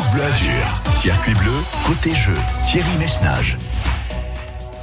France Bleu. Circuit bleu, côté jeu, Thierry Messnage.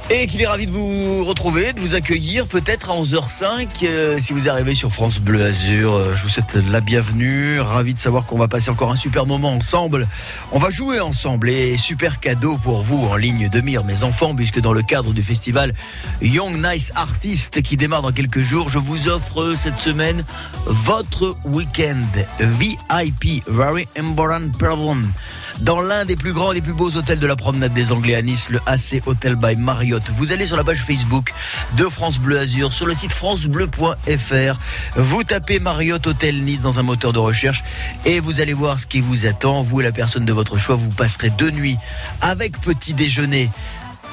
Et qu'il est ravi de vous retrouver, de vous accueillir peut-être à 11h05 euh, si vous arrivez sur France Bleu Azur. Euh, je vous souhaite la bienvenue, ravi de savoir qu'on va passer encore un super moment ensemble. On va jouer ensemble et super cadeau pour vous en ligne de mire mes enfants puisque dans le cadre du festival Young Nice Artist qui démarre dans quelques jours, je vous offre cette semaine votre week-end VIP Very Important Problem dans l'un des plus grands et des plus beaux hôtels de la promenade des Anglais à Nice, le AC Hotel by Marriott. Vous allez sur la page Facebook de France Bleu Azur, sur le site francebleu.fr. Vous tapez Marriott Hôtel Nice dans un moteur de recherche et vous allez voir ce qui vous attend. Vous et la personne de votre choix, vous passerez deux nuits avec petit déjeuner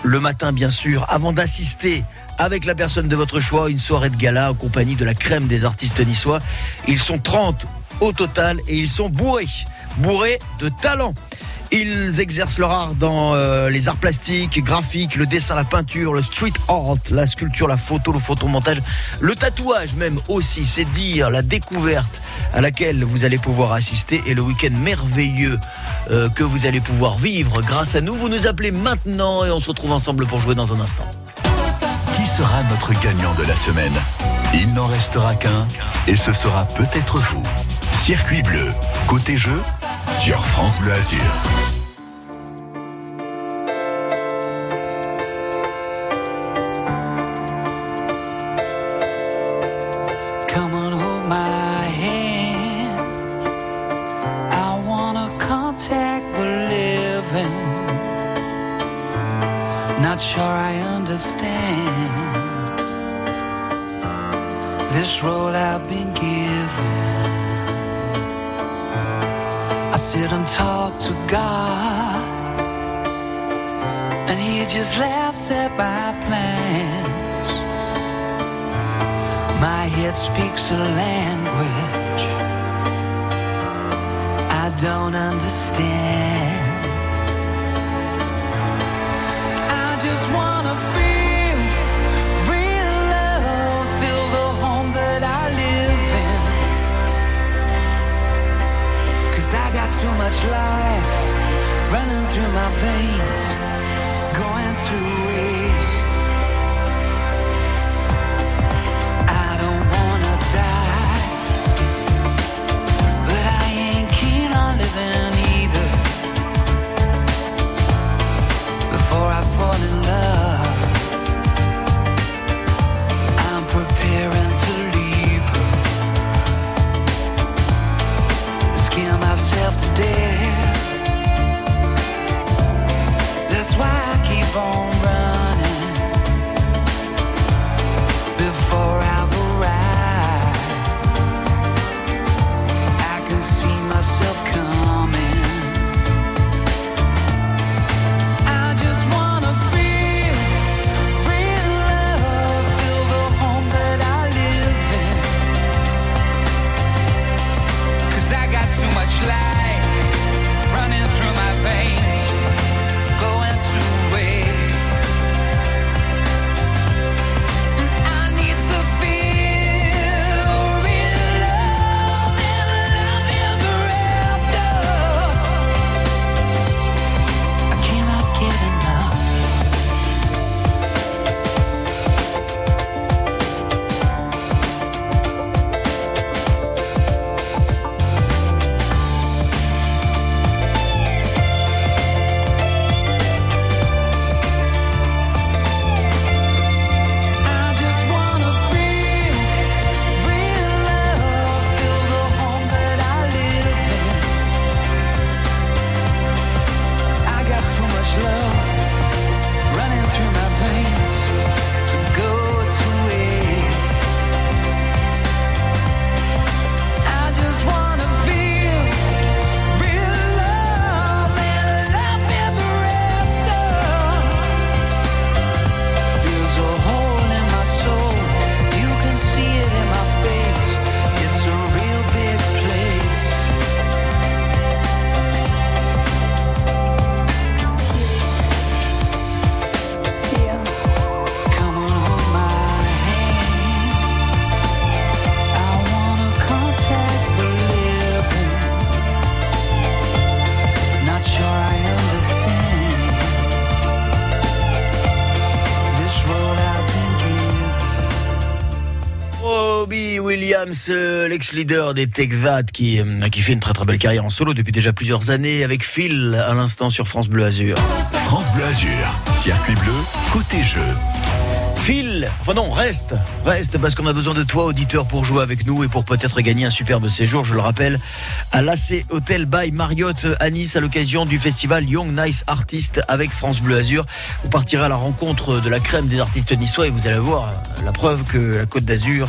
le matin bien sûr, avant d'assister avec la personne de votre choix une soirée de gala en compagnie de la crème des artistes niçois. Ils sont 30 au total et ils sont bourrés, bourrés de talent. Ils exercent leur art dans euh, les arts plastiques, graphiques, le dessin, la peinture, le street art, la sculpture, la photo, le photomontage, le tatouage même aussi. C'est dire la découverte à laquelle vous allez pouvoir assister et le week-end merveilleux euh, que vous allez pouvoir vivre grâce à nous. Vous nous appelez maintenant et on se retrouve ensemble pour jouer dans un instant. Qui sera notre gagnant de la semaine? Il n'en restera qu'un et ce sera peut-être vous. Circuit bleu, côté jeu, sur France Bleu Azur. L'ex-leader des That, qui, euh, qui fait une très très belle carrière en solo depuis déjà plusieurs années, avec Phil à l'instant sur France Bleu Azur. France Bleu Azur, circuit bleu, côté jeu. Phil, enfin non, reste, reste, parce qu'on a besoin de toi, auditeur, pour jouer avec nous et pour peut-être gagner un superbe séjour, je le rappelle, à l'AC Hotel by Marriott à Nice à l'occasion du festival Young Nice Artist avec France Bleu Azur. Vous partirez à la rencontre de la crème des artistes niçois et vous allez voir la preuve que la Côte d'Azur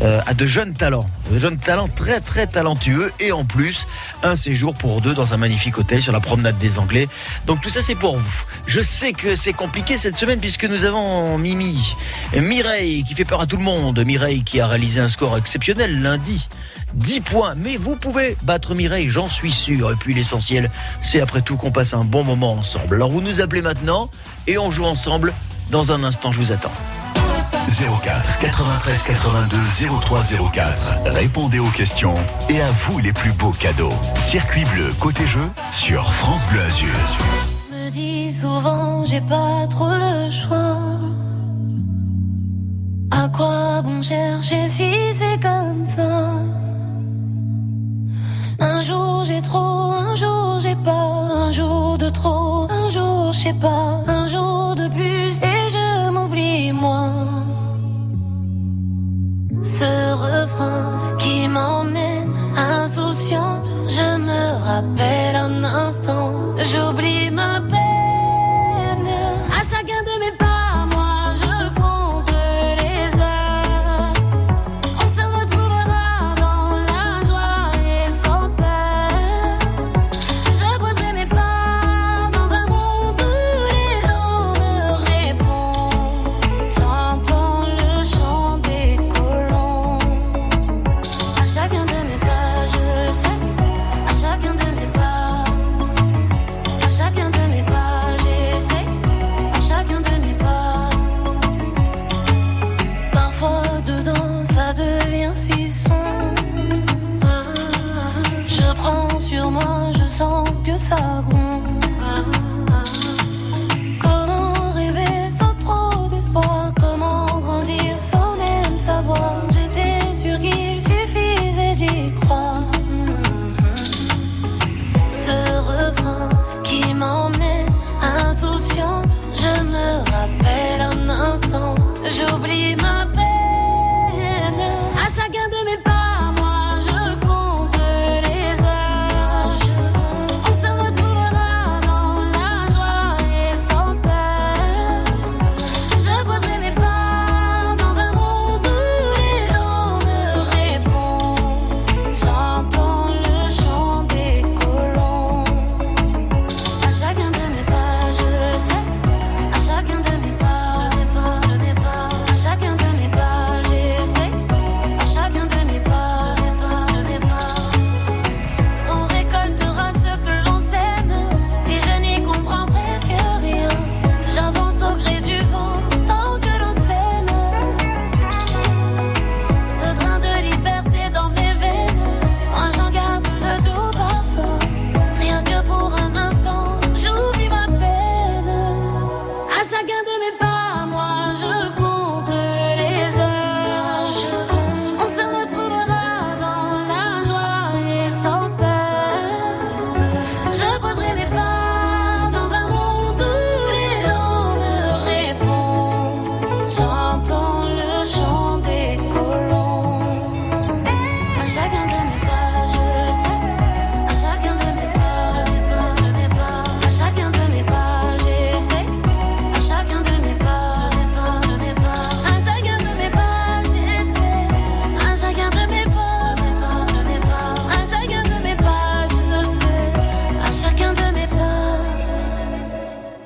euh, a de jeunes talents, de jeunes talents très très talentueux et en plus un séjour pour deux dans un magnifique hôtel sur la promenade des Anglais. Donc tout ça c'est pour vous. Je sais que c'est compliqué cette semaine puisque nous avons Mimi, Mireille qui fait peur à tout le monde, Mireille qui a réalisé un score exceptionnel lundi. 10 points, mais vous pouvez battre Mireille, j'en suis sûr. Et puis l'essentiel, c'est après tout qu'on passe un bon moment ensemble. Alors vous nous appelez maintenant et on joue ensemble. Dans un instant, je vous attends. 04 93 82 03 04. Répondez aux questions et à vous les plus beaux cadeaux. Circuit bleu, côté jeu, sur France Bleu Azur. me dis souvent j'ai pas trop le choix. À quoi bon chercher si c'est comme ça? Un jour j'ai trop, un jour j'ai pas, un jour de trop, un jour je sais pas, un jour de plus et me rappelle un instant,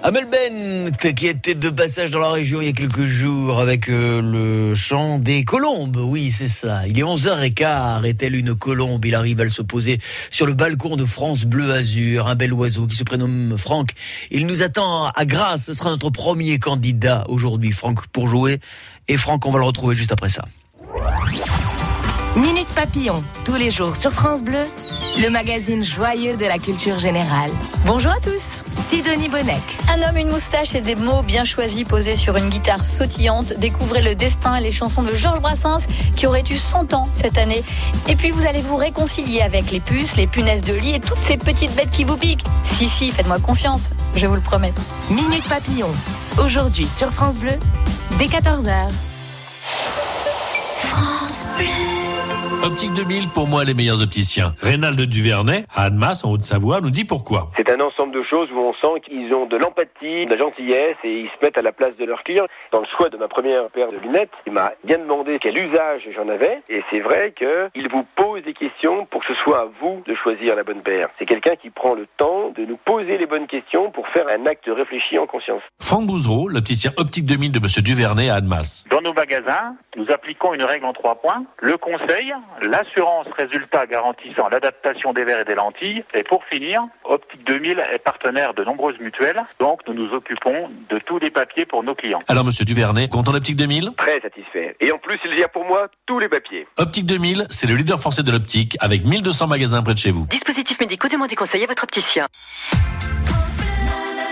Amel Bent, qui était de passage dans la région il y a quelques jours avec euh, le chant des colombes. Oui, c'est ça. Il est 11h15. Est-elle une colombe Il arrive à se poser sur le balcon de France Bleu Azur. Un bel oiseau qui se prénomme Franck. Il nous attend à Grasse. Ce sera notre premier candidat aujourd'hui, Franck, pour jouer. Et Franck, on va le retrouver juste après ça. Minute Papillon, tous les jours sur France Bleu, le magazine joyeux de la culture générale. Bonjour à tous, Sidonie Bonnec. Un homme, une moustache et des mots bien choisis posés sur une guitare sautillante. Découvrez le destin et les chansons de Georges Brassens qui aurait eu 100 ans cette année. Et puis vous allez vous réconcilier avec les puces, les punaises de lit et toutes ces petites bêtes qui vous piquent. Si, si, faites-moi confiance, je vous le promets. Minute Papillon, aujourd'hui sur France Bleu, dès 14h. Optique 2000, pour moi, les meilleurs opticiens. Rénald Duvernay, à Annemasse, en Haute-Savoie, nous dit pourquoi. C'est un ensemble de choses où on sent qu'ils ont de l'empathie, de la gentillesse et ils se mettent à la place de leurs clients. Dans le choix de ma première paire de lunettes, il m'a bien demandé quel usage j'en avais et c'est vrai qu'il vous pose des questions pour que ce soit à vous de choisir la bonne paire. C'est quelqu'un qui prend le temps de nous poser les bonnes questions pour faire un acte réfléchi en conscience. Franck Bouzereau, l'opticien Optique 2000 de Monsieur Duvernay à Annemasse. Dans nos magasins, nous appliquons une règle en trois points. Le conseil, l'assurance résultat garantissant l'adaptation des verres et des lentilles. Et pour finir, Optique 2000 est partenaire de nombreuses mutuelles. Donc nous nous occupons de tous les papiers pour nos clients. Alors, Monsieur Duvernay, content d'Optique 2000 Très satisfait. Et en plus, il y a pour moi tous les papiers. Optique 2000, c'est le leader français de l'optique avec 1200 magasins près de chez vous. Dispositifs médicaux, demandez conseil à votre opticien.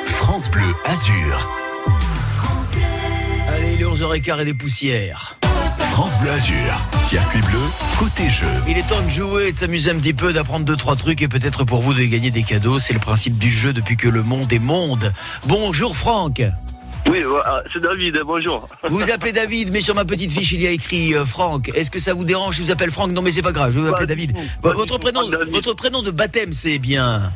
France Bleu Azur. Allez, il est 11h15 et des poussières. France Bleu Azur. Circuit bleu, côté jeu. Il est temps de jouer, de s'amuser un petit peu, d'apprendre deux trois trucs et peut-être pour vous de gagner des cadeaux. C'est le principe du jeu depuis que le monde est monde. Bonjour Franck. Oui, voilà, c'est David, bonjour. Vous vous appelez David, mais sur ma petite fiche il y a écrit euh, Franck. Est-ce que ça vous dérange si je vous appelle Franck? Non, mais c'est pas grave. Je vais vous appeler Pas du David. Votre prénom, votre de baptême, c'est bien.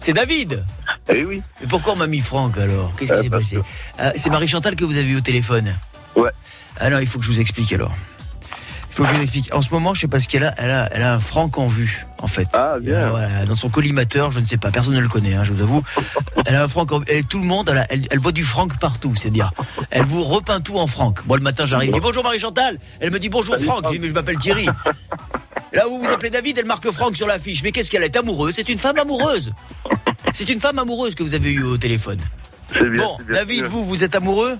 C'est David. Eh oui. Mais pourquoi on m'a mis Franck alors? Qu'est-ce qui Euh, s'est passé? Ah, C'est Marie Chantal que vous avez eu au téléphone. Ouais. Alors il faut que je vous explique alors. Il faut que je vous explique. En ce moment, je sais pas ce qu'elle a. Elle a, elle a un Franck en vue, en fait. Ah, bien. Euh, voilà, dans son collimateur, je ne sais pas, personne ne le connaît, hein, je vous avoue. Elle a un Franck en vue. Et tout le monde, elle, a- elle, elle voit du Franck partout, c'est-à-dire, elle vous repeint tout en Franck. Moi, le matin, j'arrive, je dis bonjour Marie Chantal. Elle me dit bonjour Salut, Franck. Je dis mais je m'appelle Thierry. Là où vous vous appelez David, elle marque Franck sur l'affiche. Mais qu'est-ce qu'elle est amoureuse? C'est une femme amoureuse. C'est une femme amoureuse que vous avez eue au téléphone. Bien. Bon, bien. David, vous, vous êtes amoureux?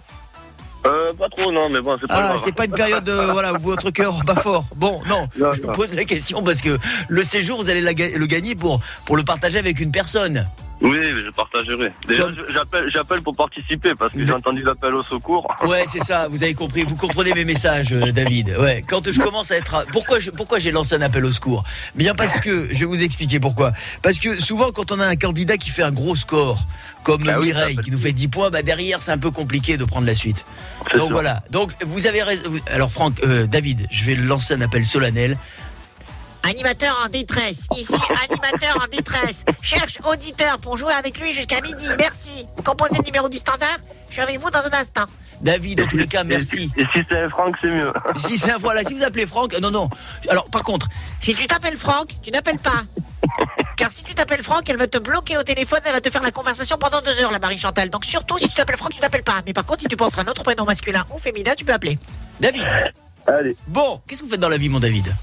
Euh, pas trop, non, mais bon, c'est pas Ah, grave. c'est pas une période euh, voilà, où votre cœur bat fort. Bon, non, Non, je vous pose la question parce que le séjour, vous allez la le gagner pour, pour le partager avec une personne. Oui, mais je partagerai. Déjà, Comme- je- j'appelle, j'appelle pour participer parce que j'ai entendu l'appel au secours. Ouais, c'est ça, vous avez compris, vous comprenez mes messages, euh, David. Ouais, quand je commence à être... à- Pourquoi, je- pourquoi j'ai lancé un appel au secours? Bien parce que, je vais vous expliquer pourquoi. Parce que souvent, quand on a un candidat qui fait un gros score, comme Ah Mireille, qui nous fait 10 points, bah derrière, c'est un peu compliqué de prendre la suite. Donc sûr. voilà. Donc vous avez raison. Alors Franck, euh, David, je vais lancer un appel solennel. Animateur en détresse. Ici, animateur en détresse. Cherche auditeur pour jouer avec lui jusqu'à midi. Merci. Vous composez le numéro du standard. Je suis avec vous dans un instant. David, en tous les cas, merci. Et si c'est un Franck, c'est mieux. Si c'est un voilà, si vous appelez Franck, euh, non non. Alors par contre, Si tu t'appelles Franck, tu n'appelles pas. Car si tu t'appelles Franck, elle va te bloquer au téléphone, elle va te faire la conversation pendant deux heures, la Marie Chantal. Donc surtout, si tu t'appelles Franck, tu t'appelles pas. Mais par contre, si tu penses à un autre prénom masculin ou féminin, tu peux appeler. David. Allez, Bon, qu'est-ce que vous faites dans la vie, mon David?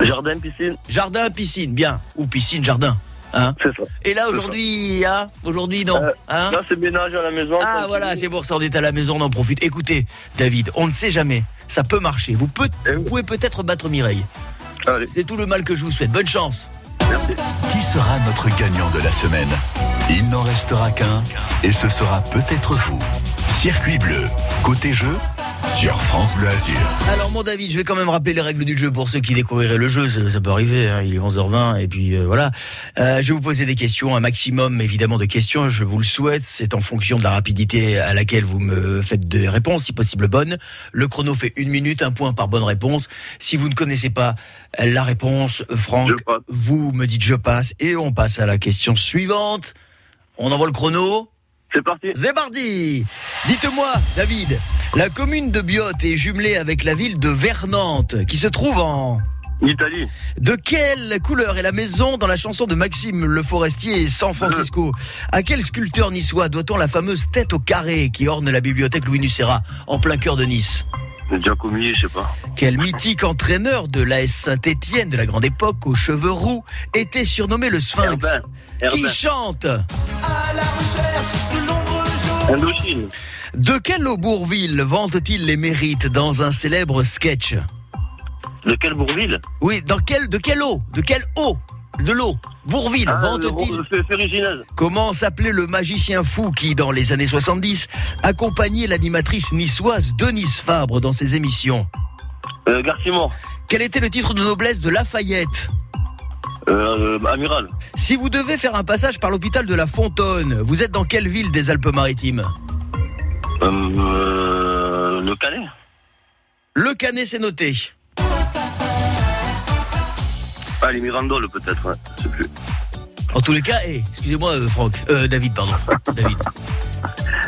Jardin, piscine, Jardin, piscine, bien. Ou piscine, jardin. Hein c'est ça. Et là aujourd'hui, hein Aujourd'hui non. Euh, Hein Là, c'est ménage à la maison. ah voilà, c'est pour ça, on est à la maison, on en profite. Écoutez, David, on ne sait jamais. Ça peut marcher. Vous, peut- Eh oui. vous pouvez peut-être battre Mireille. Allez, C'est tout le mal que je vous souhaite. Bonne chance. merci. Qui sera notre gagnant de la semaine? Il n'en restera qu'un et ce sera peut-être vous. Circuit bleu, côté jeu, sur France Bleu Azur. Alors mon David, je vais quand même rappeler les règles du jeu pour ceux qui découvriraient le jeu, ça, ça peut arriver, hein, il est 11h20 et puis euh, voilà. Euh, je vais vous poser des questions, un maximum évidemment de questions, je vous le souhaite, c'est en fonction de la rapidité à laquelle vous me faites des réponses, si possible bonnes. Le chrono fait une minute, un point par bonne réponse. Si vous ne connaissez pas la réponse, Franck, vous me dites je passe et on passe à la question suivante. On envoie le chrono. C'est parti. C'est parti Dites-moi, David, la commune de Biote est jumelée avec la ville de Vernantes, qui se trouve en... Italie, De quelle couleur est la maison dans la chanson de Maxime Le Forestier et San Francisco? À quel sculpteur niçois doit-on la fameuse tête au carré qui orne la bibliothèque Louis Nucera, en plein cœur de Nice? Giacomi, je sais pas. Quel mythique entraîneur de l'AS Saint-Étienne de la grande époque aux cheveux roux était surnommé le Sphinx? Herbin. Qui chante? À la recherche de l'ombre. Indochine. De quel Aubourville vante-t-il les mérites dans un célèbre sketch De quelle Bourville Oui, dans de quel eau De quel eau de l'eau. Bourville, Ah, Ferruginez. Comment s'appelait le magicien fou qui, dans les années 70, accompagnait l'animatrice niçoise Denise Fabre dans ses émissions Euh, Garcimore. Quel était le titre de noblesse de Lafayette Euh, euh, Amiral. Si vous devez faire un passage par l'hôpital de la Fontaine, vous êtes dans quelle ville des Alpes-Maritimes Euh, euh, le Calais. Le Canet, c'est noté. Ah, les Mirandoles, peut-être, ouais. Je sais plus. En tous les cas, eh, excusez-moi, euh, Franck, euh, David, pardon, David.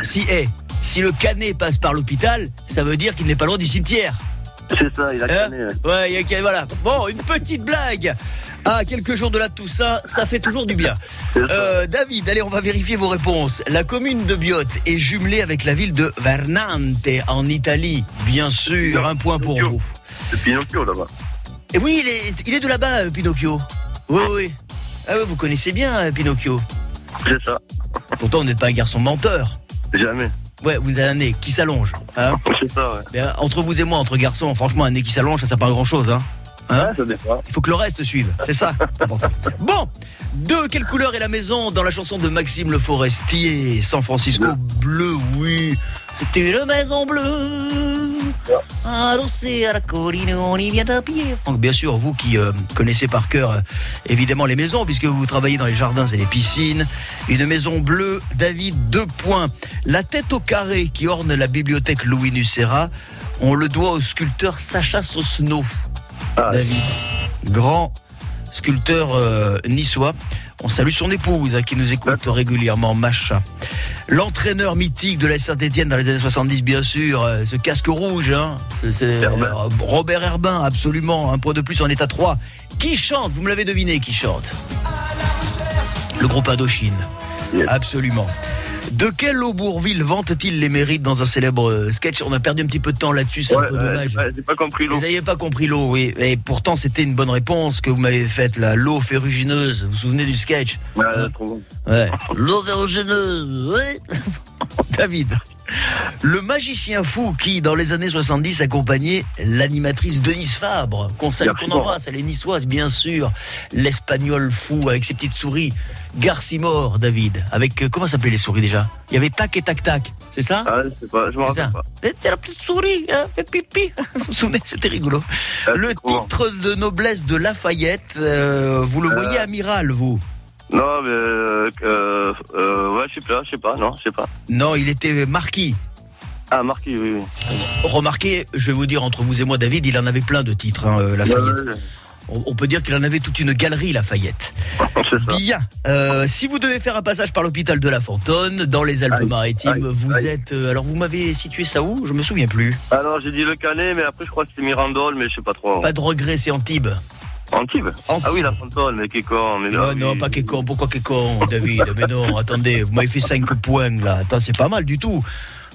Si, eh, si le Canet passe par l'hôpital, ça veut dire qu'il n'est pas loin du cimetière. C'est ça, il a Hein ouais. Il a voilà. Bon, une petite blague. À quelques jours de la Toussaint, ça fait toujours du bien. Euh, David, allez, on va vérifier vos réponses. La commune de Biote est jumelée avec la ville de Vernante en Italie. Bien sûr, un point pour vous. C'est Pinocchio, là-bas. Et oui, il est, il est de là-bas, euh, Pinocchio. Oui, oui. Ah oui, vous connaissez bien euh, Pinocchio. C'est ça. Pourtant, vous n'êtes pas un garçon menteur. Jamais. Ouais, vous avez un nez qui s'allonge. Hein C'est ça, ouais. Mais, euh, entre vous et moi, entre garçons, franchement, un nez qui s'allonge, ça sert pas à grand chose. Hein ça. Il faut que le reste suive. C'est ça. important. Bon, de quelle couleur est la maison dans la chanson de Maxime Le Forestier San Francisco bleu, oui. C'était une maison bleue. Adossée à la colline, on y vient à pied. Franck, bien sûr, vous qui euh, connaissez par cœur euh, évidemment les maisons, puisque vous travaillez dans les jardins et les piscines. Une maison bleue, David, deux points. La tête au carré qui orne la bibliothèque Louis Nucera, on le doit au sculpteur Sacha Sosno. David, grand sculpteur euh, niçois. On salue son épouse hein, qui nous écoute régulièrement, Macha. L'entraîneur mythique de la Saint-Etienne dans les années 70, bien sûr, euh, ce casque rouge, hein, c'est- euh, Robert Herbin, absolument, un point de plus en état 3. Qui chante Vous me l'avez deviné, qui chante? Le groupe Indochine. Absolument. De quel Aubourville vante-t-il les mérites dans un célèbre euh, sketch? On a perdu un petit peu de temps là-dessus, c'est un peu dommage. ouais, pas compris l'eau. Vous n'aviez pas compris l'eau, oui. Et pourtant, c'était une bonne réponse que vous m'avez faite, là. L'eau ferrugineuse. Vous vous souvenez du sketch? Ouais, trop bon. Ouais. L'eau ferrugineuse, oui. David. Le magicien fou qui, dans les années 70, accompagnait l'animatrice Denise Fabre, qu'on salue, qu'on embrasse, elle est niçoise, bien sûr. L'espagnol fou avec ses petites souris. Garcimore, David. Avec, euh, comment s'appelaient les souris déjà? Il y avait tac et tac tac, c'est ça? Ah, je sais pas, je me C'est ça. rappelle pas. C'était la petite souris, hein, fait pipi. Vous vous souvenez, c'était rigolo. Le titre de noblesse de Lafayette, euh, vous le voyez amiral, vous? Non, mais. Euh, euh, euh, ouais, je sais pas, je sais pas, non, je sais pas. Non, il était marquis. Ah, marquis, oui, oui. Remarquez, je vais vous dire, entre vous et moi, David, il en avait plein de titres, hein, euh, Lafayette. Ouais, ouais, On, on peut dire qu'il en avait toute une galerie, Lafayette. Bien. Euh, si vous devez faire un passage par l'hôpital de La Fontaine, dans les Alpes-Maritimes, vous aïe. êtes. euh, alors, vous m'avez situé ça où? Je me souviens plus. Alors, j'ai dit le Canet, mais après, je crois que c'était Mirandole, mais je sais pas trop. Pas de regret, c'est Antibes. Antibes Antibes. Ah oui, la Fontaine, mais qui est con. Mais Non, non, pas Kékon. Pourquoi Kékon, David? Mais non, attendez, vous m'avez fait 5 points là. Attends, c'est pas mal du tout.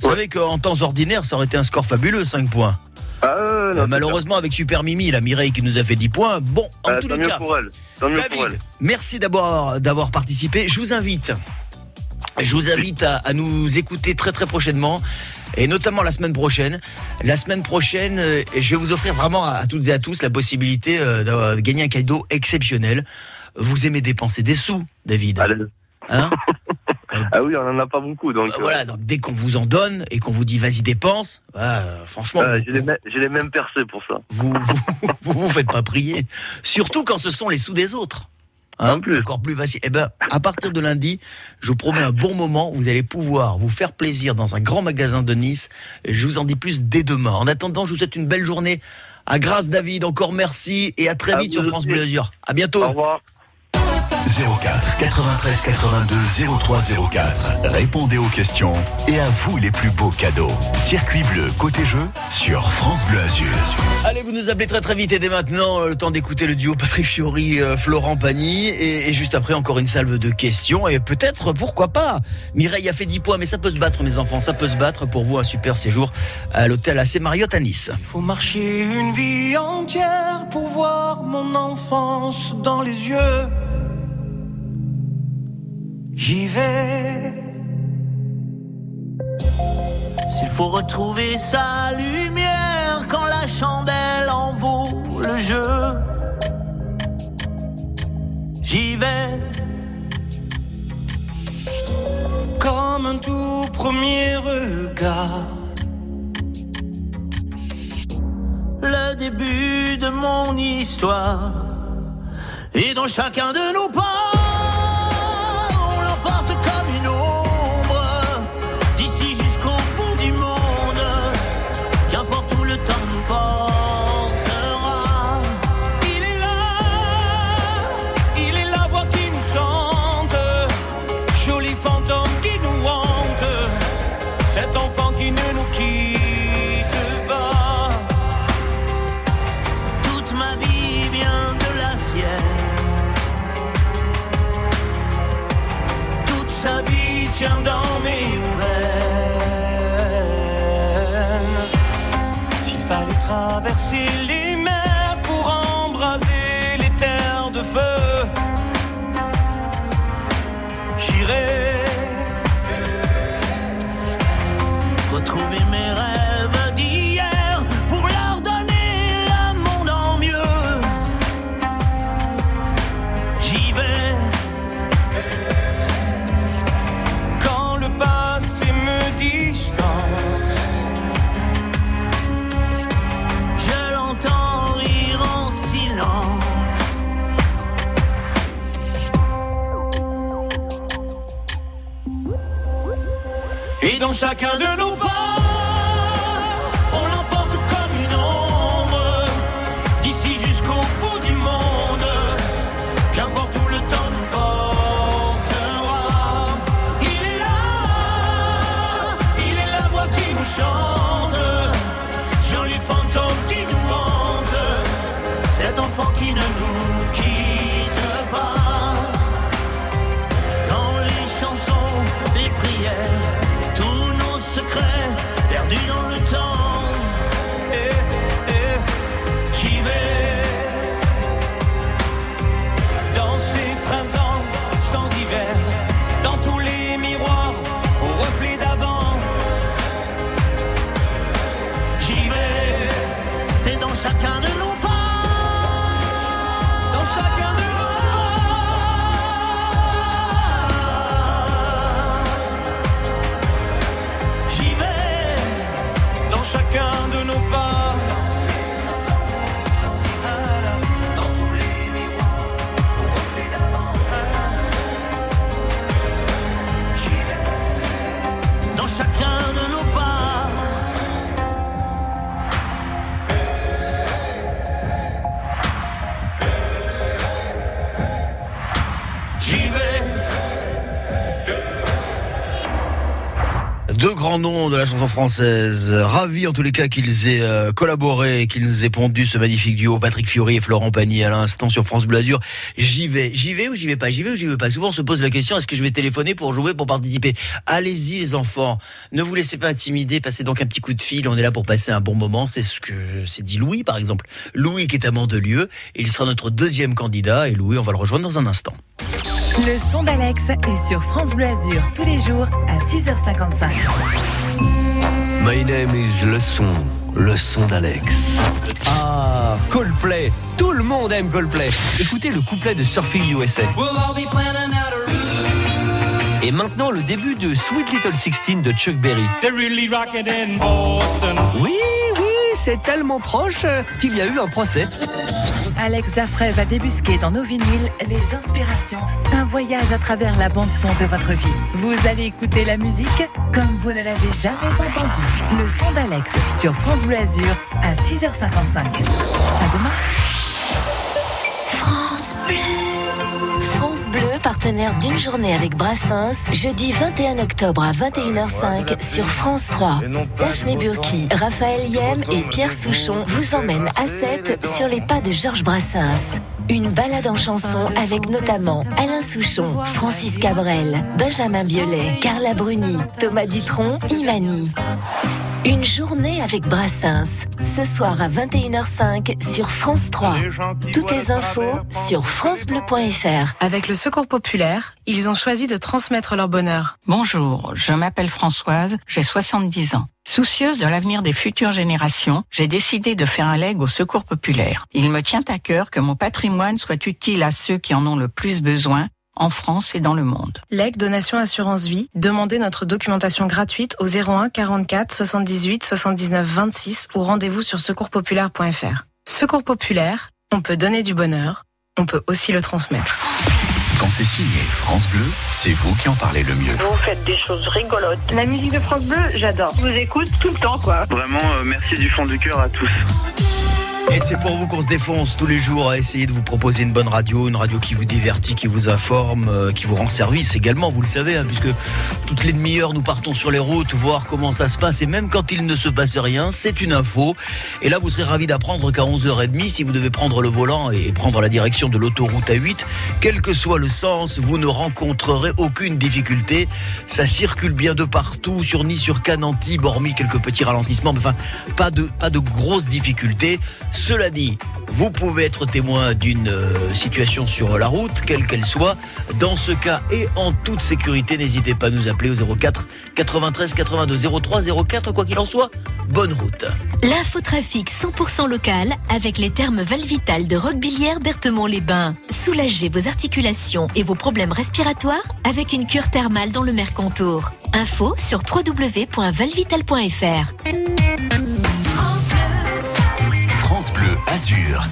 Vous savez qu'en temps ordinaire, ça aurait été un score fabuleux, 5 points. Ah, Euh, non, malheureusement, avec Super Mimi, la Mireille qui nous a fait 10 points. Bon, en Euh, tous les cas. David, merci d'avoir participé. Je vous invite. Je vous invite à, à nous écouter très très prochainement et notamment la semaine prochaine. La semaine prochaine, euh, je vais vous offrir vraiment à, à toutes et à tous la possibilité euh, de gagner un cadeau exceptionnel. Vous aimez dépenser des sous, David Hein Ah oui, on en a pas beaucoup, donc. Euh, Voilà, donc dès qu'on vous en donne et qu'on vous dit vas-y dépense, voilà, euh, franchement, Euh, vous- j'ai les, mêmes- j'ai les mêmes percées pour ça. vous vous, vous vous faites pas prier. Surtout quand ce sont les sous des autres. Hein, Encore plus facile. Eh ben, à partir de lundi, je vous promets un bon moment. Vous allez pouvoir vous faire plaisir dans un grand magasin de Nice. Je vous en dis plus dès demain. En attendant, je vous souhaite une belle journée. À grâce David, encore merci et à très À vite sur France. Bleu Azur. À bientôt. Au revoir. 04 93 82 03 04. Répondez aux questions et à vous les plus beaux cadeaux. Circuit bleu côté jeu sur France Bleu Azur. Allez, vous nous appelez très très vite et dès maintenant, euh, le temps d'écouter le duo Patrick Fiori, euh, Florent Pagny et, et juste après encore une salve de questions et peut-être, pourquoi pas Mireille a fait 10 points mais ça peut se battre mes enfants, ça peut se battre pour vous un super séjour à l'hôtel AC Marriott à Nice. Faut marcher une vie entière pour voir mon enfance dans les yeux. J'y vais. S'il faut retrouver sa lumière quand la chandelle en vaut le jeu. j'y vais. Comme un tout premier regard. Le début de mon histoire. Et dans chacun de nos pas, see Et dans française. Ravi en tous les cas qu'ils aient euh, collaboré, qu'ils nous aient pondu ce magnifique duo Patrick Fiori et Florent Pagny à l'instant sur France Bleu Azur. J'y vais, j'y vais ou j'y vais pas, j'y vais ou j'y vais pas? Souvent on se pose la question est-ce que je vais téléphoner pour jouer, pour participer? Allez-y les enfants, ne vous laissez pas intimider, passez donc un petit coup de fil. On est là pour passer un bon moment. C'est ce que c'est dit Louis par exemple. Louis qui est à Mandelieu, il sera notre deuxième candidat et Louis on va le rejoindre dans un instant. Le son d'Alex est sur France Bleu Azur tous les jours à 6h55. My name is Le Son, le son d'Alex. Ah, Coldplay. Tout le monde aime Coldplay. Écoutez le couplet de Surfing USA. Et maintenant le début de Sweet Little Sixteen de Chuck Berry. Oui, oui, c'est tellement proche euh, qu'il y a eu un procès. Alex Jaffray va débusquer dans nos vinyles les inspirations. Un voyage à travers la bande-son de votre vie. Vous allez écouter la musique comme vous ne l'avez jamais entendue. Le son d'Alex sur France Bleu Azur à 6h55. À demain. France Bleu. Partenaire d'une journée avec Brassens, jeudi 21 octobre à 21h05 sur France 3. Daphné Burki, Raphaël Yem et Pierre Souchon vous emmènent à 7 sur les pas de Georges Brassens. Une balade en chanson avec notamment Alain Souchon, Francis Cabrel, Benjamin Biolay, Carla Bruni, Thomas Dutronc, Imani. Une journée avec Brassens. Ce soir à 21h05 sur France 3. Toutes les infos sur francebleu.fr. Avec le Secours populaire, ils ont choisi de transmettre leur bonheur. Bonjour, je m'appelle Françoise, j'ai 70 ans. Soucieuse de l'avenir des futures générations, j'ai décidé de faire un leg au Secours populaire. Il me tient à cœur que mon patrimoine soit utile à ceux qui en ont le plus besoin en France et dans le monde. LEG Donation Assurance Vie, demandez notre documentation gratuite au 01 44 78 79 26 ou rendez-vous sur secourspopulaire.fr. Secours populaire, on peut donner du bonheur, on peut aussi le transmettre. Quand c'est signé France Bleu, c'est vous qui en parlez le mieux. Vous faites des choses rigolotes. La musique de France Bleu, j'adore. Je vous écoute tout le temps, quoi. Vraiment, euh, merci du fond du cœur à tous. Et c'est pour vous qu'on se défonce tous les jours à essayer de vous proposer une bonne radio, une radio qui vous divertit, qui vous informe, euh, qui vous rend service également, vous le savez, hein, puisque toutes les demi-heures nous partons sur les routes, voir comment ça se passe, et même quand il ne se passe rien, c'est une info. Et là, vous serez ravis d'apprendre qu'à 11h30, si vous devez prendre le volant et prendre la direction de l'autoroute A8, quel que soit le sens, vous ne rencontrerez aucune difficulté. Ça circule bien de partout, sur Nice, sur Cananti, hormis quelques petits ralentissements, mais enfin, pas de, pas de grosses difficultés. Cela dit, vous pouvez être témoin d'une euh, situation sur la route, quelle qu'elle soit. Dans ce cas et en toute sécurité, n'hésitez pas à nous appeler au 04 93 82 03 04, quoi qu'il en soit. Bonne route. L'infotrafic 100% local avec les termes Valvital de Roquebillière Berthemont-les-Bains. Soulagez vos articulations et vos problèmes respiratoires avec une cure thermale dans le Mercontour. Info sur www.valvital.fr. Bleu Azur.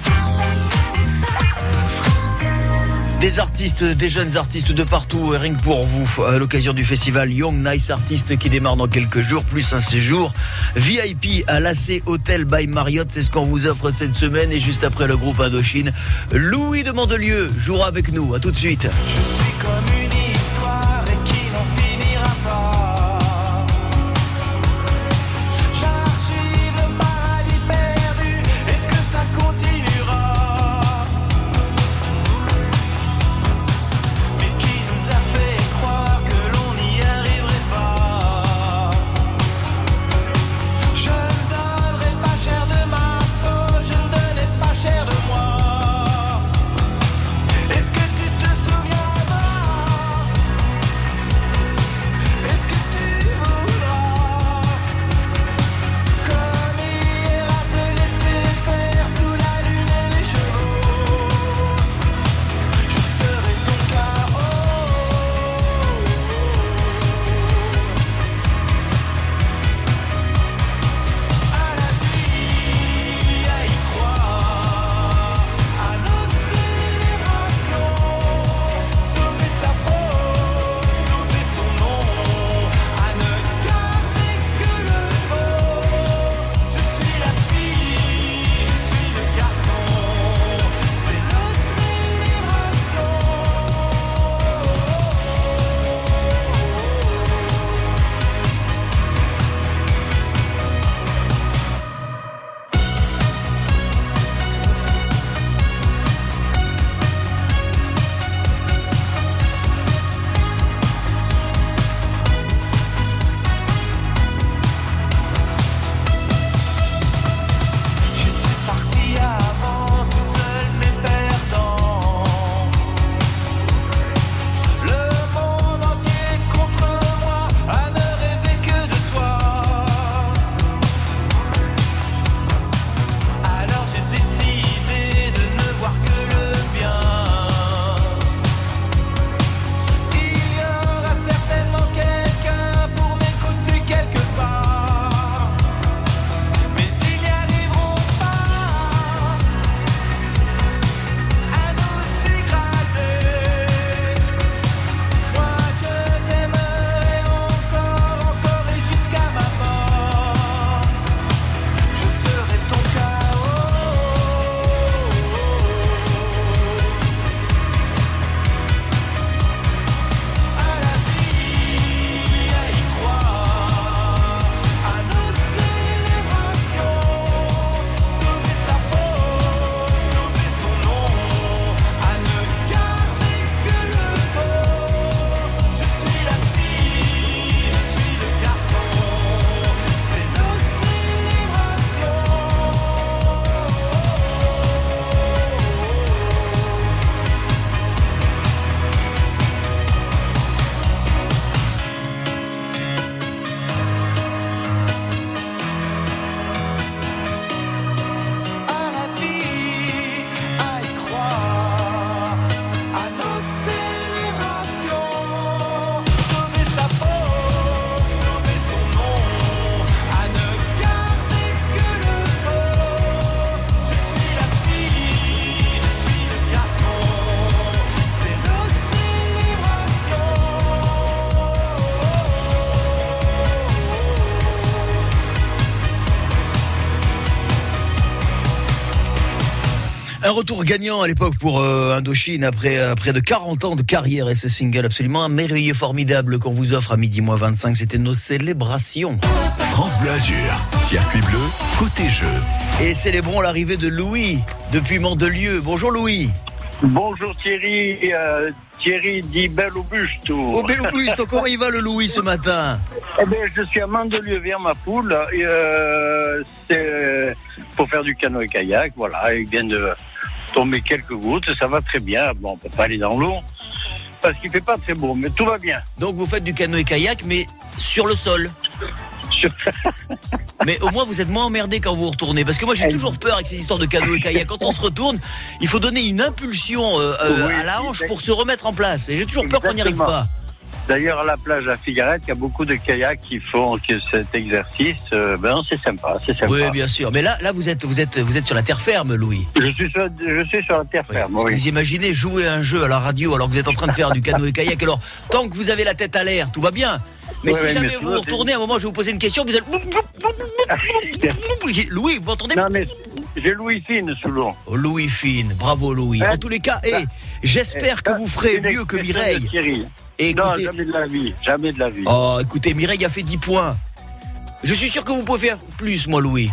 Des artistes, des jeunes artistes de partout, et rien pour vous, à l'occasion du festival Young Nice Artist qui démarre dans quelques jours, plus un séjour VIP à l'AC Hotel by Marriott, c'est ce qu'on vous offre cette semaine et juste après le groupe Indochine, Louis de Mandelieu jouera avec nous, à tout de suite. Un retour gagnant à l'époque pour euh, Indochine après euh, près de 40 ans de carrière et ce single absolument merveilleux, formidable qu'on vous offre à midi moins 25. C'était nos célébrations. France Bleu Azur, circuit bleu, côté jeu. Et célébrons l'arrivée de Louis depuis Mandelieu. Bonjour Louis. Bonjour Thierry, euh, Thierry dit Bel. Au Bellobusto, comment il va le Louis ce matin Eh bien, je suis à Mandelieu vers ma poule. Et, euh, c'est pour faire du canoë kayak, voilà. Il vient de tomber quelques gouttes, ça va très bien. Bon, on peut pas aller dans l'eau parce qu'il fait pas très beau, mais tout va bien. Donc vous faites du canoë kayak mais sur le sol. Mais au moins vous êtes moins emmerdé quand vous retournez parce que moi j'ai toujours peur avec ces histoires de canoë kayak. Quand on se retourne, il faut donner une impulsion euh, euh, Oui, à la hanche pour se remettre en place. Et j'ai toujours peur qu'on n'y arrive pas. D'ailleurs, à la plage à Figarette, il y a beaucoup de kayaks qui font que cet exercice. euh, ben, c'est sympa, c'est sympa. Oui, bien sûr. Mais là, là, vous êtes, vous êtes, vous êtes sur la terre ferme, Louis. Je suis sur, je suis sur la terre ferme. Parce que oui. vous imaginez jouer à un jeu à la radio alors que vous êtes en train de faire du canoë kayak. Alors, tant que vous avez la tête à l'air, tout va bien. Mais Ouais, si ouais, jamais mais vous retournez, à un moment, je vais vous poser une question, vous allez. J'ai- Louis, vous m'entendez Non, mais j'ai Louis Fine sous l'eau. Oh, Louis Fine, bravo Louis. Hein En tous les cas, et j'espère que vous ferez mieux que Mireille. Thierry. Et Non, écoutez- jamais de la vie, jamais de la vie. Oh, écoutez, Mireille a fait 10 points. Je suis sûr que vous pouvez faire plus, moi, Louis.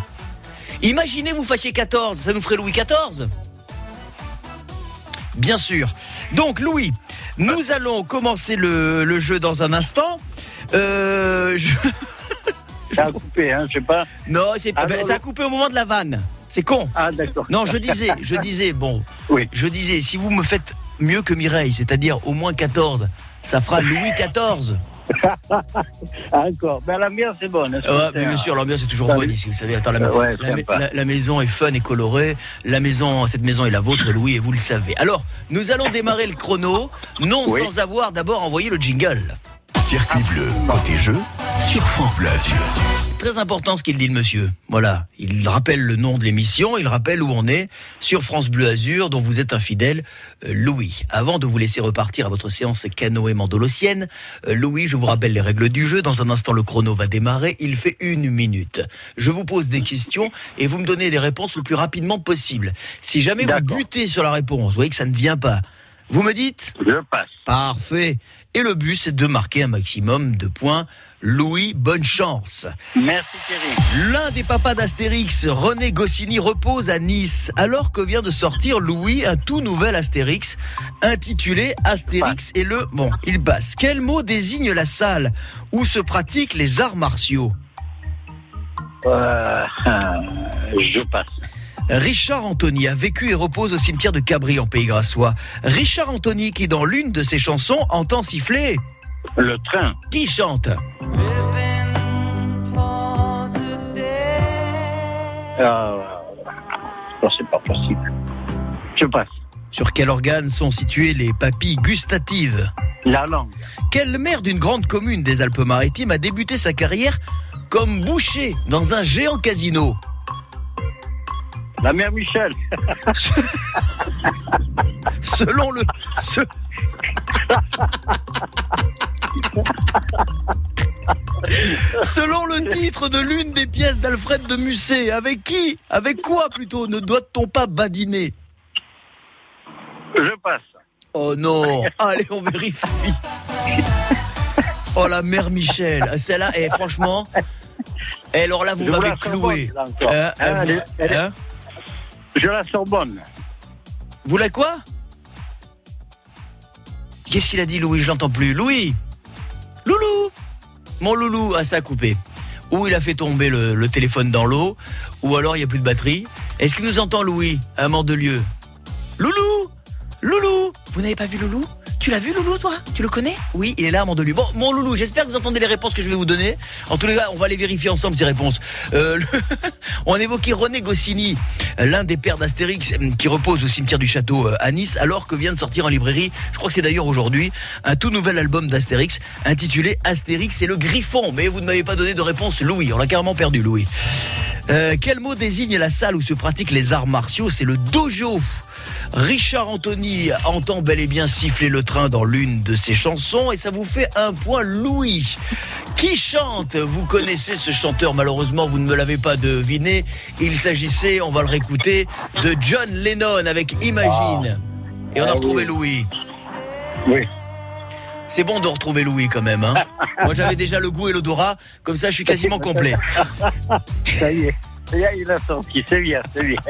Imaginez vous fassiez 14, ça nous ferait Louis 14 Bien sûr. Donc, Louis, nous allons commencer le, le jeu dans un instant. Euh, je- Ça a coupé, hein, je sais pas. Non, c'est Ah, ça a coupé au moment de la vanne. C'est con. Ah, d'accord. Non, je disais, je disais, bon, je disais, si vous me faites mieux que Mireille, c'est-à-dire au moins 14, ça fera Louis 14. Encore. Ben, l'ambiance est bonne. Ouais, c'est mais bien sûr, l'ambiance est toujours Ça, bonne oui. ici. Vous savez, attends, la, ouais, la- la- la maison est fun et colorée. La maison, cette maison est la vôtre, Louis, et vous le savez. Alors, nous allons démarrer le chrono, non Oui. sans avoir d'abord envoyé le jingle. Circuit bleu, côté jeu, sur France Bleu Azur. Très important ce qu'il dit le monsieur. Voilà, il rappelle le nom de l'émission, il rappelle où on est sur France Bleu Azur, dont vous êtes un fidèle, euh, Louis. Avant de vous laisser repartir à votre séance canoë mandolosienne, euh, Louis, je vous rappelle les règles du jeu. Dans un instant, le chrono va démarrer. Il fait une minute. Je vous pose des questions et vous me donnez les réponses le plus rapidement possible. Si jamais vous butez sur la réponse, vous voyez que ça ne vient pas. Vous me dites? Je passe. Parfait. Et le but, c'est de marquer un maximum de points. Louis, bonne chance. Merci Thierry. L'un des papas d'Astérix, René Goscinny, repose à Nice, alors que vient de sortir Louis un tout nouvel Astérix, intitulé Astérix et le... Bon, il passe. Quel mot désigne la salle où se pratiquent les arts martiaux? Euh, je passe. Richard Anthony a vécu et repose au cimetière de Cabri en Pays Grassois. Richard Anthony qui dans l'une de ses chansons entend siffler le train. Qui chante Euh, non, c'est pas possible. Je passe. Sur quel organe sont situées les papilles gustatives La langue. Quel maire d'une grande commune des Alpes-Maritimes a débuté sa carrière comme boucher dans un géant casino La mère Michel. Selon le... ce- Selon le titre de l'une des pièces d'Alfred de Musset, avec qui Avec quoi plutôt ne doit-on pas badiner? Je passe. Oh non Allez, on vérifie. Oh la mère Michel, celle-là, eh, franchement, eh, alors là vous m'avez cloué. Hein, elle elle hein Je la sors bonne. Vous la quoi? Qu'est-ce qu'il a dit Louis? Je l'entends plus. Louis! Loulou! Mon loulou, ah ça a coupé. Ou il a fait tomber le, téléphone dans l'eau, ou alors il n'y a plus de batterie. Est-ce qu'il nous entend Louis? À Mandelieu Loulou! Loulou! Vous n'avez pas vu Loulou? Tu l'as vu Loulou toi? Tu le connais? Oui, il est là à Mandelieu. Bon, mon Loulou, j'espère que vous entendez les réponses que je vais vous donner. En tous les cas, on va les vérifier ensemble ces réponses. Euh, le- on a évoqué René Goscinny, l'un des pères d'Astérix euh, qui repose au cimetière du château euh, à Nice, alors que vient de sortir en librairie, je crois que c'est d'ailleurs aujourd'hui, un tout nouvel album d'Astérix intitulé Astérix et le Griffon. Mais vous ne m'avez pas donné de réponse, Louis. On l'a carrément perdu, Louis. Euh, quel mot désigne la salle où se pratiquent les arts martiaux? C'est le dojo. Richard Anthony entend bel et bien siffler le train dans l'une de ses chansons et ça vous fait un point Louis. Qui chante? Vous connaissez ce chanteur, malheureusement vous ne me l'avez pas deviné. Il s'agissait, on va le réécouter, de John Lennon avec Imagine. Et on a Ah retrouvé oui. Louis. Oui. C'est bon de retrouver Louis quand même. Hein Moi j'avais déjà le goût et l'odorat, comme ça je suis quasiment complet. Ça y est. Ça y est, il a sorti. C'est bien, c'est bien.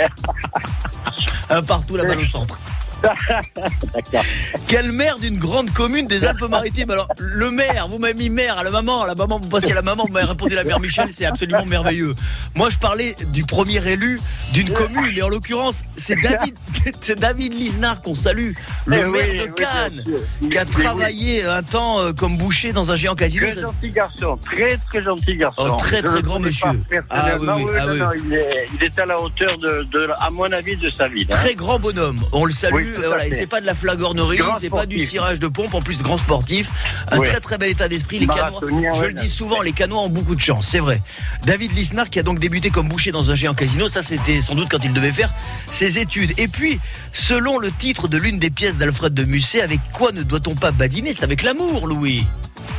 Un partout là-bas au centre. D'accord. Quel maire d'une grande commune des Alpes-Maritimes Alors, le maire, vous m'avez mis maire à la maman, la maman, vous passez à la maman, vous m'avez répondu la mère Michel, c'est absolument merveilleux. Moi, je parlais du premier élu d'une commune, et en l'occurrence, c'est David, c'est David Lisnard qu'on salue, le Eh maire oui, de Cannes, qui a oui. travaillé un temps euh, comme boucher dans un géant casino. Très gentil garçon, très très gentil garçon. Oh, très, très grand monsieur. Ah oui, ah non, il, est, il est à la hauteur de, de- à mon avis, de sa vie. hein. Très grand bonhomme, on le salue. Et à voilà, c'est pas de la flagornerie, c'est pas du cirage de pompe, en plus grand sportif, un Oui. très très bel état d'esprit. Les Canois, je ouais, le dis souvent, les Canois ont beaucoup de chance, c'est vrai. David Lisnard qui a donc débuté comme boucher dans un géant casino, ça c'était sans doute quand il devait faire ses études. Et puis, selon le titre de l'une des pièces d'Alfred de Musset, avec quoi ne doit-on pas badiner? C'est avec l'amour, Louis.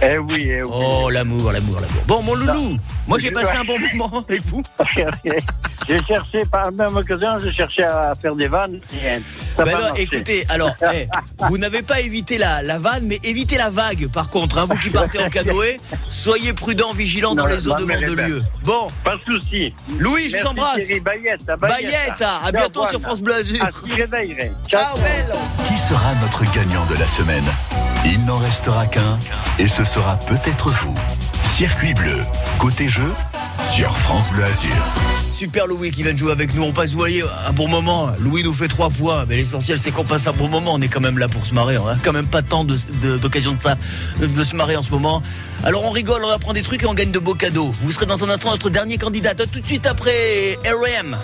Eh oui, eh oui. Oh, l'amour, l'amour, l'amour. Bon, mon loulou, moi j'ai passé un bon moment avec vous. J'ai cherché, par la même occasion, j'ai cherché à faire des vannes. Ça Ben non, écoutez, alors, eh, vous n'avez pas évité la, la vanne, mais évitez la vague. Par contre, hein, vous qui partez en canoë, soyez prudents, vigilants dans les eaux de Mandelieu. Bon, Pas de souci. Louis, je Merci, vous embrasse. Bayette, à Bayette, à bientôt sur France Bleu Azur. Ciao, belle. Qui sera notre gagnant de la semaine? Il n'en restera qu'un, et ce sera peut-être vous. Circuit bleu, côté jeu, sur France Bleu Azur. Super Louis qui vient de jouer avec nous. On passe, vous voyez, un bon moment. Louis nous fait trois points. Mais l'essentiel, c'est qu'on passe un bon moment. On est quand même là pour se marrer. On a quand même pas tant d'occasion de, ça, de, de se marrer en ce moment. Alors on rigole, on apprend des trucs et on gagne de beaux cadeaux. Vous serez dans un instant notre dernier candidat. Tout de suite après R.E.M.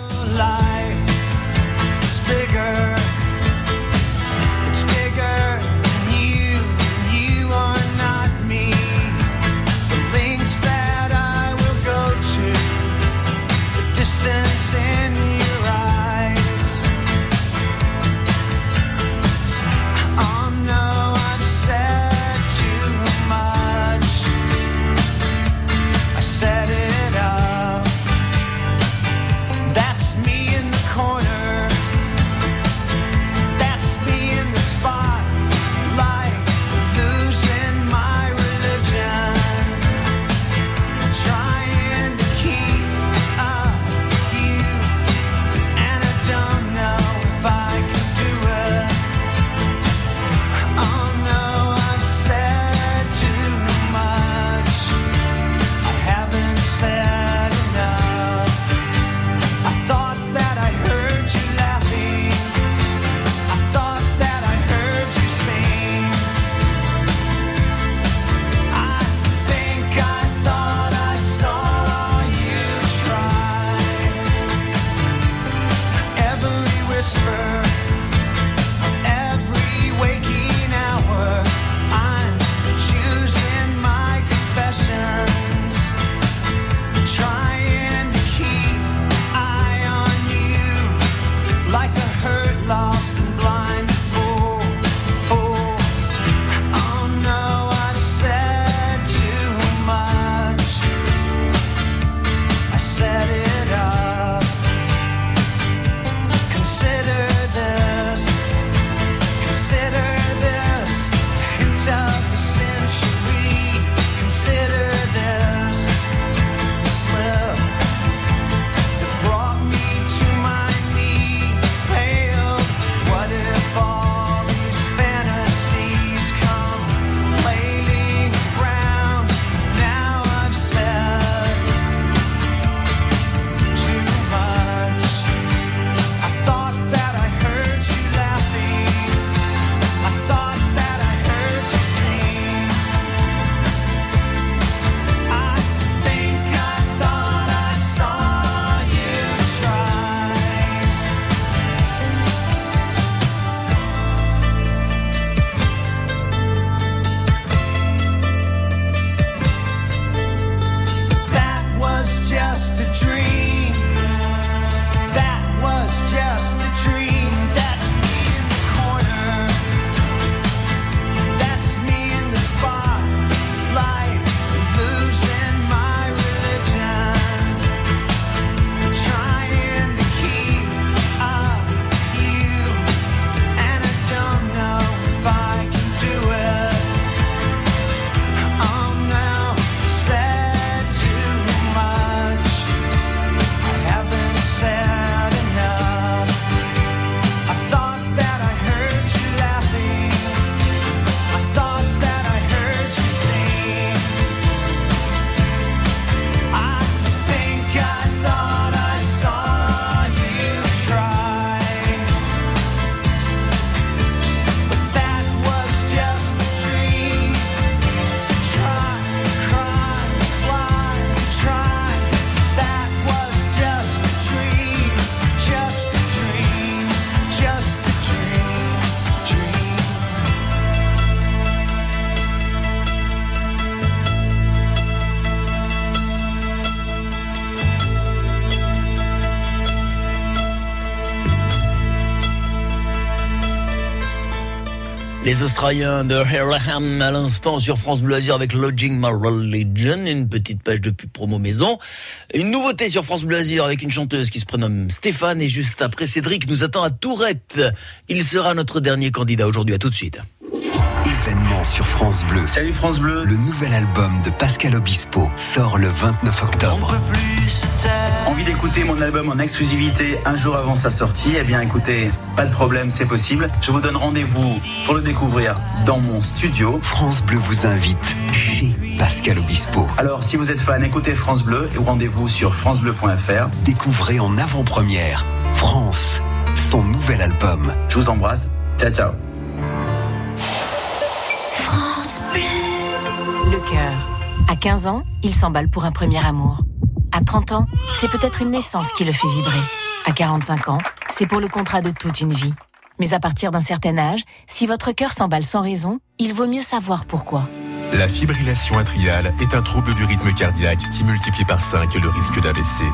Les Australiens de Harlem à l'instant sur France Bleu Azur avec Lodging My Religion, une petite page de pub promo maison. Une nouveauté sur France Bleu Azur avec une chanteuse qui se prénomme Stéphane et juste après Cédric nous attend à Tourette. Il sera notre dernier candidat aujourd'hui. À tout de suite. Événement sur France Bleu. Salut France Bleu. Le nouvel album de Pascal Obispo sort le 29 octobre. Envie d'écouter mon album en exclusivité un jour avant sa sortie? Eh bien écoutez, pas de problème, c'est possible. Je vous donne rendez-vous pour le découvrir dans mon studio. France Bleu vous invite chez Pascal Obispo. Alors si vous êtes fan, écoutez France Bleu et rendez-vous sur francebleu.fr. Découvrez en avant-première France, son nouvel album. Je vous embrasse. Ciao ciao. Le cœur. À 15 ans, il s'emballe pour un premier amour. À 30 ans, c'est peut-être une naissance qui le fait vibrer. À 45 ans, c'est pour le contrat de toute une vie. Mais à partir d'un certain âge, si votre cœur s'emballe sans raison, il vaut mieux savoir pourquoi. La fibrillation atriale est un trouble du rythme cardiaque qui multiplie par 5 le risque d'AVC.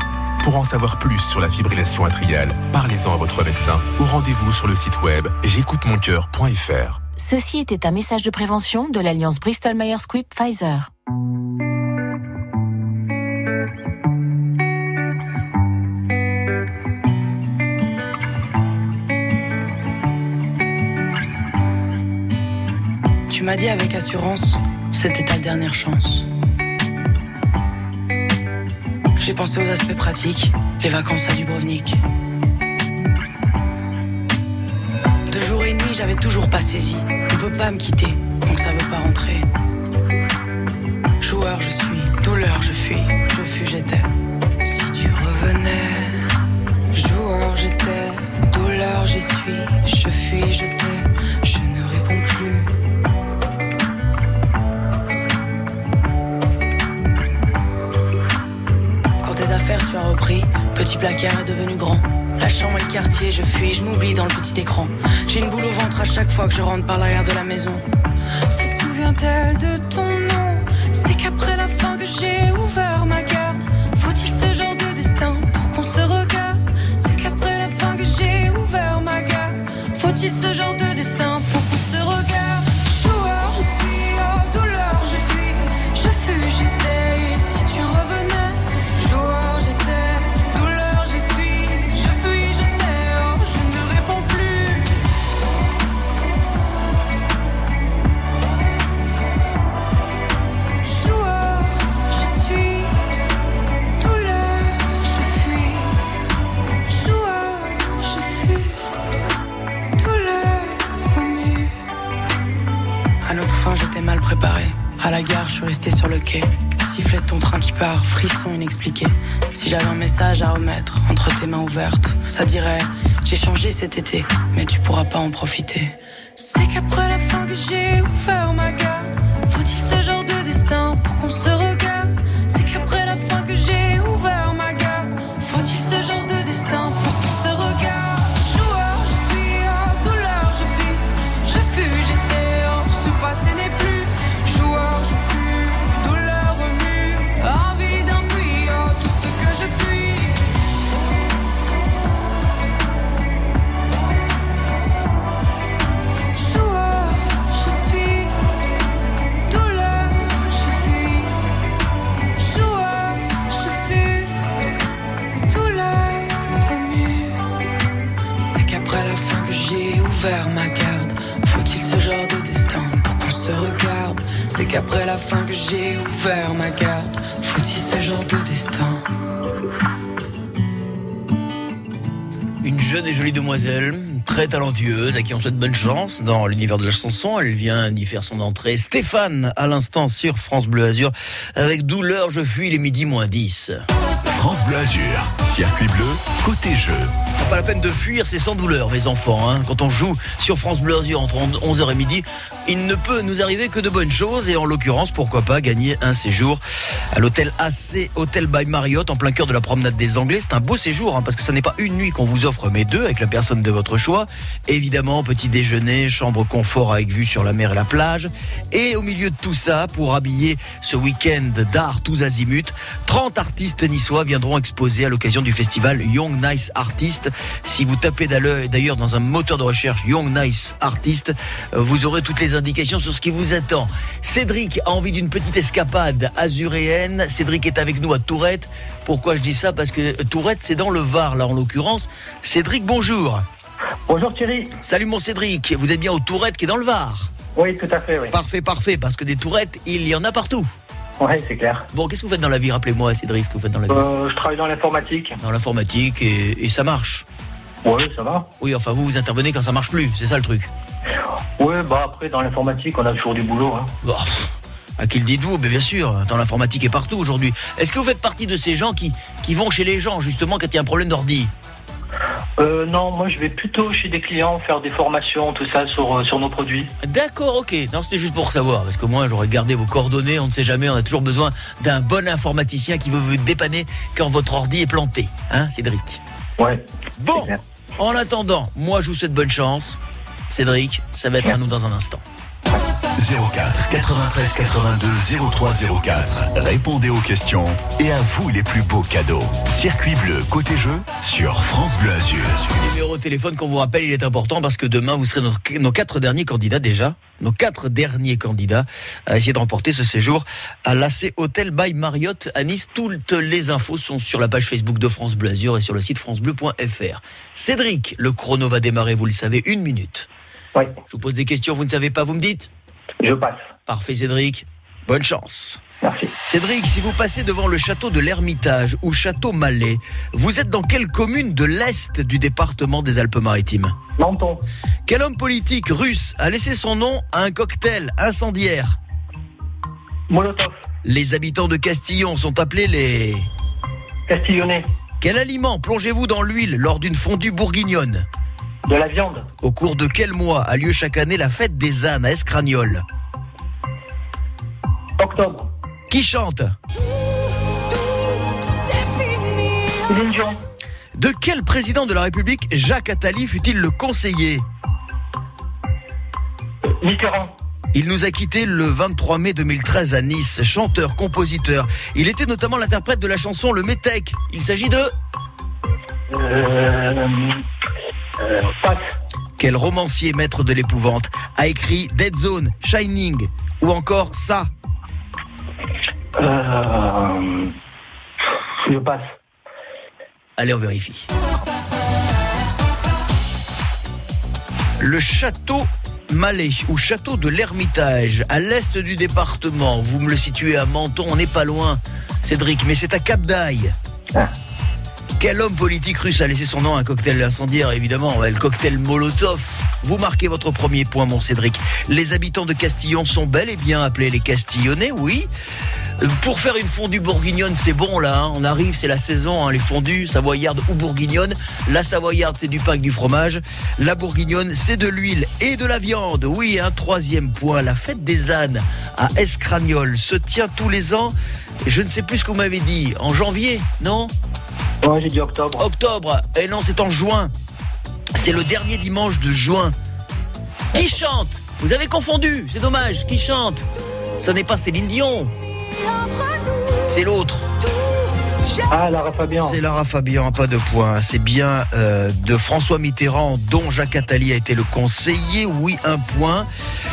Pour en savoir plus sur la fibrillation atriale, parlez-en à votre médecin ou rendez-vous sur le site web j'écoutemoncoeur.fr. Ceci était un message de prévention de l'alliance Bristol-Myers Squibb Pfizer. Tu m'as dit avec assurance, c'était ta dernière chance. J'ai pensé aux aspects pratiques, les vacances à Dubrovnik. J'avais toujours pas saisi. On peut pas me quitter, donc ça veut pas rentrer. Joueur, je suis, douleur, je fuis, je fus, j'étais. Si tu revenais, joueur, j'étais, douleur, j'y suis, je fuis, je t'ai, je ne réponds plus. Quand tes affaires tu as repris, petit placard est devenu grand. La chambre et le quartier, je fuis, je m'oublie dans le petit écran. J'ai une boule au ventre à chaque fois que je rentre par l'arrière de la maison. Se souvient-elle de ton nom? C'est qu'après la fin que j'ai ouvert ma garde. Faut-il ce genre de destin pour qu'on se regarde? C'est qu'après la fin que j'ai ouvert ma garde. Faut-il ce genre de destin j'étais mal préparé. À la gare, je suis resté sur le quai. Sifflet de ton train qui part, frisson inexpliqué. Si j'avais un message à remettre entre tes mains ouvertes, ça dirait J'ai changé cet été, mais tu pourras pas en profiter. C'est qu'après la fin que j'ai ouvert ma garde, faut-il ce genre de qu'après la fin que j'ai ouvert ma garde, faut-il ce genre de destin Une jeune et jolie demoiselle, très talentueuse, à qui on souhaite bonne chance dans l'univers de la chanson. Elle vient d'y faire son entrée. Stéphane, à l'instant sur France Bleu Azur, avec Douleur, je fuis les midi moins 10. France Bleu Azur, circuit bleu, côté jeu. Pas la peine de fuir, c'est sans douleur, mes enfants. hein. Quand on joue sur France Bleu Azur entre 11h et midi, il ne peut nous arriver que de bonnes choses et en l'occurrence, pourquoi pas gagner un séjour à l'hôtel AC Hotel by Marriott en plein cœur de la promenade des Anglais. C'est un beau séjour hein, parce que ça n'est pas une nuit qu'on vous offre mais deux avec la personne de votre choix. Évidemment, petit déjeuner, chambre confort avec vue sur la mer et la plage. Et au milieu de tout ça, pour habiller ce week-end d'art tous azimuts, 30 artistes niçois viendront exposer à l'occasion du festival Young Nice Artist. Si vous tapez d'ailleurs dans un moteur de recherche Young Nice Artist, euh, vous aurez toutes les indications sur ce qui vous attend. Cédric a envie d'une petite escapade azuréenne. Cédric est avec nous à Tourette. Pourquoi je dis ça? Parce que Tourette, c'est dans le Var, là en l'occurrence. Cédric, bonjour. Bonjour Thierry. Salut mon Cédric. Vous êtes bien au Tourette qui est dans le Var? Oui, tout à fait, oui. Parfait, parfait. Parce que des tourettes, il y en a partout. Oui, c'est clair. Bon, qu'est-ce que vous faites dans la vie Rappelez-moi, Cédric, ce que vous faites dans la vie? Euh, je travaille dans l'informatique. Dans l'informatique et, et ça marche? Oui, ça va. Oui, enfin, vous, vous intervenez quand ça marche plus. C'est ça le truc? Oui, bah après, dans l'informatique, on a toujours du boulot. Hein. À qui le dites-vous? Mais bien sûr, dans l'informatique est partout aujourd'hui. Est-ce que vous faites partie de ces gens qui, qui vont chez les gens, justement, quand il y a un problème d'ordi? Euh, non, moi, je vais plutôt chez des clients faire des formations, tout ça, sur, euh, sur nos produits. D'accord, ok. Non, c'était juste pour savoir, parce que moi, j'aurais gardé vos coordonnées, on ne sait jamais, on a toujours besoin d'un bon informaticien qui veut vous dépanner quand votre ordi est planté. Hein, Cédric? Ouais. Bon, en attendant, moi, je vous souhaite bonne chance. Cédric, ça va être à nous dans un instant. 04 93 82 03 04. Répondez aux questions et à vous les plus beaux cadeaux. Circuit bleu côté jeu sur France Bleu Azur. Le numéro de téléphone qu'on vous rappelle, il est important parce que demain, vous serez notre- nos quatre derniers candidats déjà. Nos quatre derniers candidats à essayer de remporter ce séjour à l'AC Hotel by Marriott à Nice. Toutes les infos sont sur la page Facebook de France Bleu Azur et sur le site francebleu.fr. Cédric, le chrono va démarrer, vous le savez, une minute. Oui. Je vous pose des questions, vous ne savez pas, vous me dites Je passe. Parfait, Cédric. Bonne chance. Merci. Cédric, si vous passez devant le château de l'Ermitage ou château Malais, vous êtes dans quelle commune de l'Est du département des Alpes-Maritimes? Menton. Quel homme politique russe a laissé son nom à un cocktail incendiaire? Molotov. Les habitants de Castillon sont appelés les... Castillonnais. Quel aliment plongez-vous dans l'huile lors d'une fondue bourguignonne? De la viande. Au cours de quel mois a lieu chaque année la fête des ânes à Escragnol Octobre. Qui chante Céline Dion. De quel président de la République Jacques Attali fut-il le conseiller Mitterrand. Il nous a quittés le 23 mai 2013 à Nice, chanteur, compositeur. Il était notamment l'interprète de la chanson Le Métèque. Il s'agit de... Euh, euh, passe. Quel romancier maître de l'épouvante a écrit Dead Zone, Shining ou encore ça? Euh, je passe. Allez, on vérifie. Le château Malais ou château de l'Ermitage, à l'est du département. Vous me le situez à Menton, on n'est pas loin, Cédric, mais c'est à Cap d'Aille. Quel homme politique russe a laissé son nom à un cocktail incendiaire Évidemment, le cocktail Molotov. Vous marquez votre premier point, mon Cédric. Les habitants de Castillon sont bel et bien appelés les Castillonnais, oui. Pour faire une fondue bourguignonne, c'est bon là. hein. On arrive, c'est la saison, hein, les fondues savoyardes ou bourguignonnes. La savoyarde, c'est du pain avec du fromage. La bourguignonne, c'est de l'huile et de la viande. Oui, un troisième point. La fête des ânes à Escragnol se tient tous les ans. Je ne sais plus ce que vous m'avez dit. En janvier, non? Ouais, j'ai dit octobre. Octobre. Et non, c'est en juin. C'est le dernier dimanche de juin. Qui chante? Vous avez confondu, c'est dommage. Qui chante? Ce n'est pas Céline Dion. C'est l'autre. Ah, Lara Fabian. C'est Lara Fabian, pas de point. C'est bien euh, de François Mitterrand, dont Jacques Attali a été le conseiller. Oui, un point.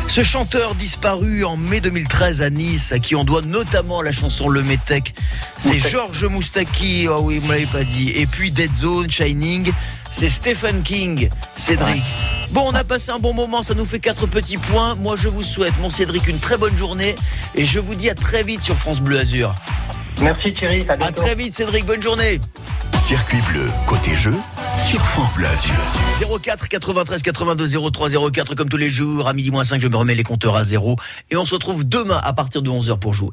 Ce chanteur disparu en mai 2013 à Nice, à qui on doit notamment la chanson Le Métèque, c'est Georges Moustaki. Ah oui, vous me l'avez pas dit. Et puis Dead Zone, Shining, c'est Stephen King, Cédric. Bon, on a passé un bon moment, ça nous fait quatre petits points. Moi, je vous souhaite, mon Cédric, une très bonne journée et je vous dis à très vite sur France Bleu Azur. Merci Thierry. À À très vite, Cédric. Bonne journée. Circuit bleu côté jeu sur France Bleu Azur. 04 93 82 03 04 comme tous les jours à midi moins 5 je me remets les compteurs à zéro et on se retrouve demain à partir de 11h pour jouer.